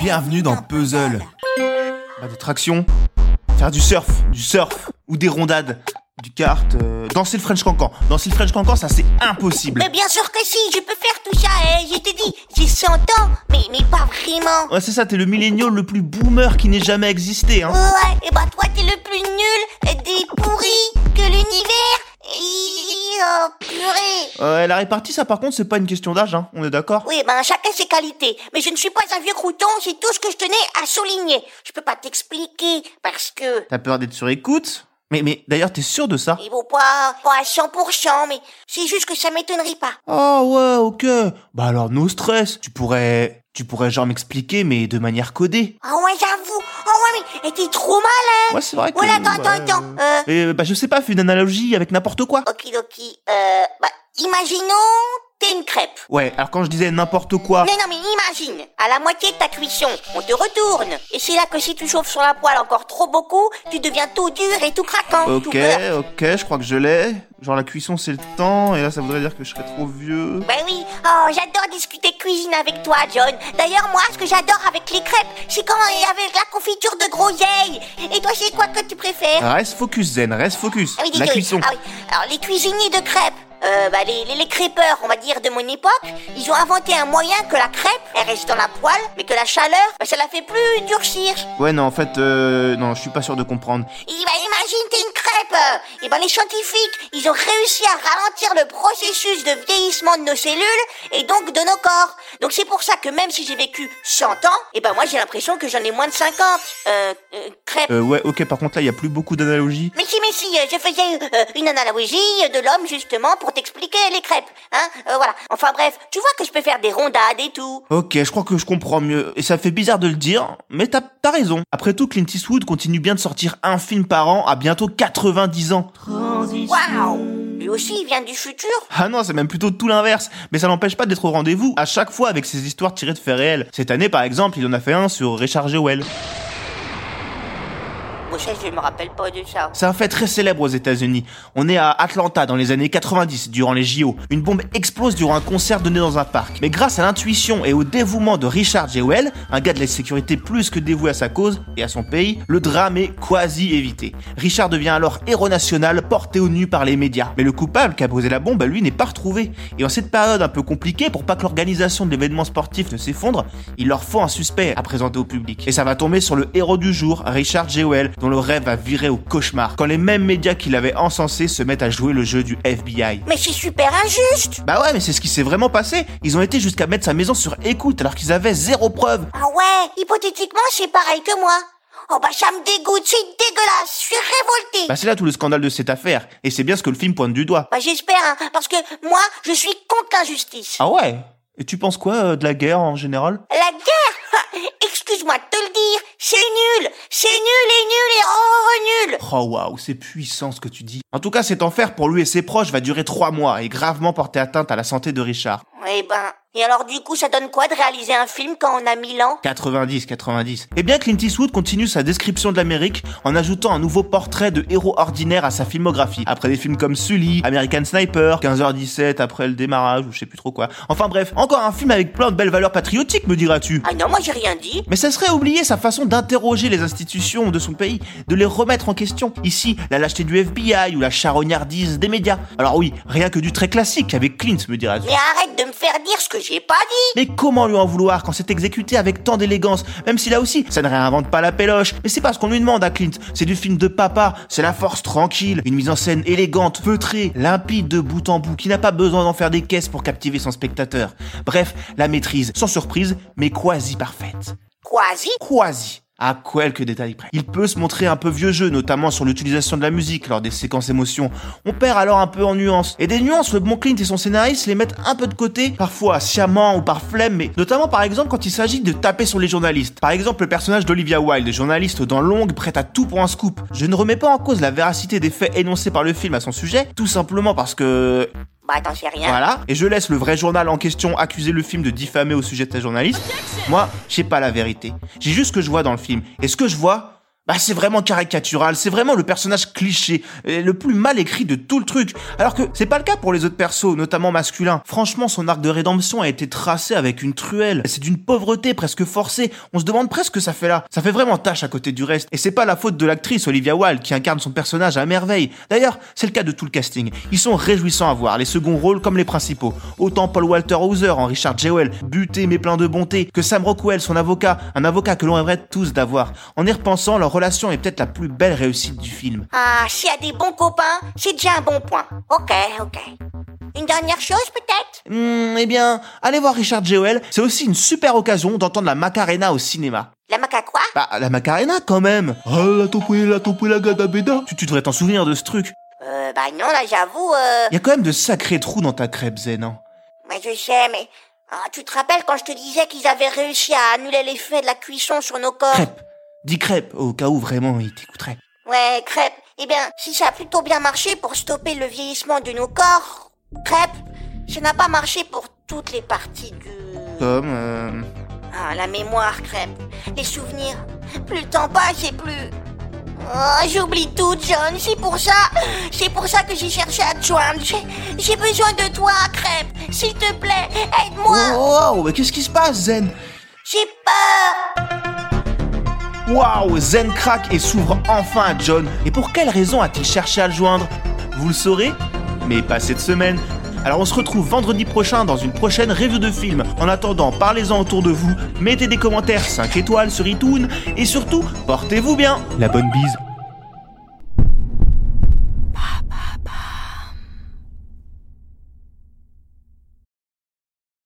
Bienvenue dans Puzzle. Bah, des tractions, faire du surf, du surf, ou des rondades, du kart, euh, danser le French Cancan. Danser le French Cancan, ça c'est impossible. Mais bien sûr que si, je peux faire tout ça, hein. je te dis, j'ai 100 ans, mais, mais pas vraiment. Ouais, c'est ça, t'es le millénial le plus boomer qui n'ait jamais existé, hein. Ouais, et bah toi t'es le plus nul, des pourris, que l'univers. Et- Oh, purée. Ouais, la répartie, ça par contre, c'est pas une question d'âge, hein. On est d'accord? Oui, ben chacun ses qualités. Mais je ne suis pas un vieux crouton, c'est tout ce que je tenais à souligner. Je peux pas t'expliquer, parce que... T'as peur d'être sur écoute? Mais, mais d'ailleurs, t'es sûr de ça? Il vaut pas, pas à 100%, mais c'est juste que ça m'étonnerait pas. Oh ouais, ok. Bah alors, no stress. Tu pourrais... Tu pourrais genre m'expliquer, mais de manière codée. Ah ouais, j'avoue. Ah ouais, mais t'es trop mal, hein. Ouais, c'est vrai que... Voilà, attends, ouais, attends, attends. Euh, euh, bah je sais pas, fais une analogie avec n'importe quoi. okidoki, euh, bah, imaginons, t'es une crêpe. Ouais, alors quand je disais n'importe quoi... Non, non, mais imagine, à la moitié de ta cuisson, on te retourne. Et c'est là que si tu chauffes sur la poêle encore trop beaucoup, tu deviens tout dur et tout craquant. Ok, ok, je crois que je l'ai. Genre la cuisson c'est le temps, et là ça voudrait dire que je serais trop vieux. Ben oui, oh, j'adore discuter cuisine avec toi, John. D'ailleurs, moi, ce que j'adore avec les crêpes, c'est quand il y avait la confiture de groseille. Et toi, c'est quoi que tu préfères Reste focus Zen, reste focus. Ah oui, la cuisson. Ah oui. Alors, les cuisiniers de crêpes, euh, bah, les, les, les crêpeurs, on va dire, de mon époque, ils ont inventé un moyen que la crêpe, elle reste dans la poêle, mais que la chaleur, bah, ça la fait plus durcir. Ouais non en fait, euh, non je suis pas sûr de comprendre. Et bah, imagine, t'es crêpe. Et ben, les scientifiques, ils ont réussi à ralentir le processus de vieillissement de nos cellules et donc de nos corps. Donc c'est pour ça que même si j'ai vécu 100 ans, et ben moi j'ai l'impression que j'en ai moins de 50. Euh, euh, crêpes. Euh, ouais ok par contre là il y a plus beaucoup d'analogies. Mais si, mais si, euh, je faisais euh, une analogie de l'homme justement pour t'expliquer les crêpes, hein, euh, voilà. Enfin bref, tu vois que je peux faire des rondades et tout. Ok, je crois que je comprends mieux. Et ça fait bizarre de le dire, mais t'as as raison. Après tout, Clint Eastwood continue bien de sortir un film par an à bientôt 90 ans. Waouh Lui aussi, il vient du futur Ah non, c'est même plutôt tout l'inverse. Mais ça n'empêche pas d'être au rendez-vous à chaque fois avec ses histoires tirées de faits réels. Cette année, par exemple, il en a fait un sur Richard Jewell. Je me rappelle pas. C'est un fait très célèbre aux États-Unis. On est à Atlanta dans les années 90, durant les JO. Une bombe explose durant un concert donné dans un parc. Mais grâce à l'intuition et au dévouement de Richard Jewell, un gars de la sécurité plus que dévoué à sa cause et à son pays, le drame est quasi évité. Richard devient alors héros national, porté au nu par les médias. Mais le coupable qui a brisé la bombe, lui, n'est pas retrouvé. Et en cette période un peu compliquée, pour pas que l'organisation de l'événement sportif ne s'effondre, il leur faut un suspect à présenter au public. Et ça va tomber sur le héros du jour, Richard Jewell, le rêve va virer au cauchemar. Quand les mêmes médias qui l'avaient encensé se mettent à jouer le jeu du FBI. Mais c'est super injuste Bah ouais, mais c'est ce qui s'est vraiment passé. Ils ont été jusqu'à mettre sa maison sur écoute alors qu'ils avaient zéro preuve. Ah ouais, hypothétiquement, c'est pareil que moi. Oh bah ça me dégoûte, c'est dégueulasse, je suis révoltée. Bah c'est là tout le scandale de cette affaire. Et c'est bien ce que le film pointe du doigt. Bah j'espère, hein, parce que moi, je suis contre l'injustice. Ah ouais? Et tu penses quoi euh, de la guerre en général? La guerre? Excuse-moi de te le dire, c'est nul C'est nul et nul et oh nul Oh waouh, c'est puissant ce que tu dis. En tout cas, cet enfer pour lui et ses proches va durer trois mois et gravement porter atteinte à la santé de Richard. Eh ben, et alors du coup, ça donne quoi de réaliser un film quand on a 1000 ans? 90, 90. Eh bien, Clint Eastwood continue sa description de l'Amérique en ajoutant un nouveau portrait de héros ordinaire à sa filmographie. Après des films comme Sully, American Sniper, 15h17 après le démarrage ou je sais plus trop quoi. Enfin bref, encore un film avec plein de belles valeurs patriotiques, me diras-tu. Ah non, moi j'ai rien dit. Mais ça serait oublier sa façon d'interroger les institutions de son pays, de les remettre en question. Ici, la lâcheté du FBI ou la charognardise des médias. Alors oui, rien que du très classique avec Clint, me diras-tu. Mais arrête de me faire dire ce que j'ai pas dit Mais comment lui en vouloir quand c'est exécuté avec tant d'élégance? Même si là aussi, ça ne réinvente pas la péloche. Mais c'est pas ce qu'on lui demande à Clint. C'est du film de papa, c'est la force tranquille, une mise en scène élégante, feutrée, limpide de bout en bout, qui n'a pas besoin d'en faire des caisses pour captiver son spectateur. Bref, la maîtrise, sans surprise, mais quasi parfaite. Quasi Quasi. À quelques détails près. Il peut se montrer un peu vieux jeu, notamment sur l'utilisation de la musique lors des séquences émotions. On perd alors un peu en nuances. Et des nuances, le bon Clint et son scénariste les mettent un peu de côté, parfois sciemment ou par flemme, mais notamment par exemple quand il s'agit de taper sur les journalistes. Par exemple le personnage d'Olivia Wilde, journaliste dans longue, prête à tout pour un scoop. Je ne remets pas en cause la véracité des faits énoncés par le film à son sujet, tout simplement parce que Bah t'en sais rien. voilà. Et je laisse le vrai journal en question accuser le film de diffamer au sujet de sa journaliste. Moi, j'ai pas la vérité. J'ai juste ce que je vois dans le film. Et ce que je vois, bah c'est vraiment caricatural, c'est vraiment le personnage cliché, le plus mal écrit de tout le truc. Alors que c'est pas le cas pour les autres persos, notamment masculins. Franchement, son arc de rédemption a été tracé avec une truelle. C'est d'une pauvreté presque forcée. On se demande presque ce que ça fait là. Ça fait vraiment tâche à côté du reste. Et c'est pas la faute de l'actrice Olivia Wilde qui incarne son personnage à merveille. D'ailleurs, c'est le cas de tout le casting. Ils sont réjouissants à voir, les seconds rôles comme les principaux. Autant Paul Walter Hauser en Richard Jewell, buté mais plein de bonté, que Sam Rockwell, son avocat, un avocat que l'on aimerait tous d'avoir. En y repensant, leur relation est peut-être la plus belle réussite du film. Ah, s'il y a des bons copains, c'est déjà un bon point. Ok, ok. Une dernière chose peut-être? Hmm, eh bien, allez voir Richard Jewell, c'est aussi une super occasion d'entendre la Macarena au cinéma. La maca quoi? Bah, la Macarena quand même Ah, la topoué, la topoué, la gadabeda tu, tu devrais t'en souvenir de ce truc. Euh, bah non, là j'avoue, euh... Y a quand même de sacrés trous dans ta crêpe zen, hein. Mais je sais, mais... Ah, tu te rappelles quand je te disais qu'ils avaient réussi à annuler l'effet de la cuisson sur nos corps? Crêpe Dis crêpe, au cas où vraiment il t'écouterait. Ouais, crêpe. Eh bien, si ça a plutôt bien marché pour stopper le vieillissement de nos corps, crêpe, ça n'a pas marché pour toutes les parties du... Comme, euh... Ah, la mémoire, crêpe. Les souvenirs. Plus le temps passe et plus... Oh, j'oublie tout, John. C'est pour ça... C'est pour ça que j'ai cherché à te joindre. J'ai- besoin de toi, crêpe. S'il te plaît, aide-moi. Oh, oh, mais qu'est-ce qui se passe, Zen? J'ai peur. Waouh, Zen craque et s'ouvre enfin à John. Et pour quelle raison a-t-il cherché à le joindre? Vous le saurez Mais pas cette semaine. Alors on se retrouve vendredi prochain dans une prochaine review de film. En attendant, parlez-en autour de vous, mettez des commentaires 5 étoiles sur iTunes et surtout, portez-vous bien. La bonne bise.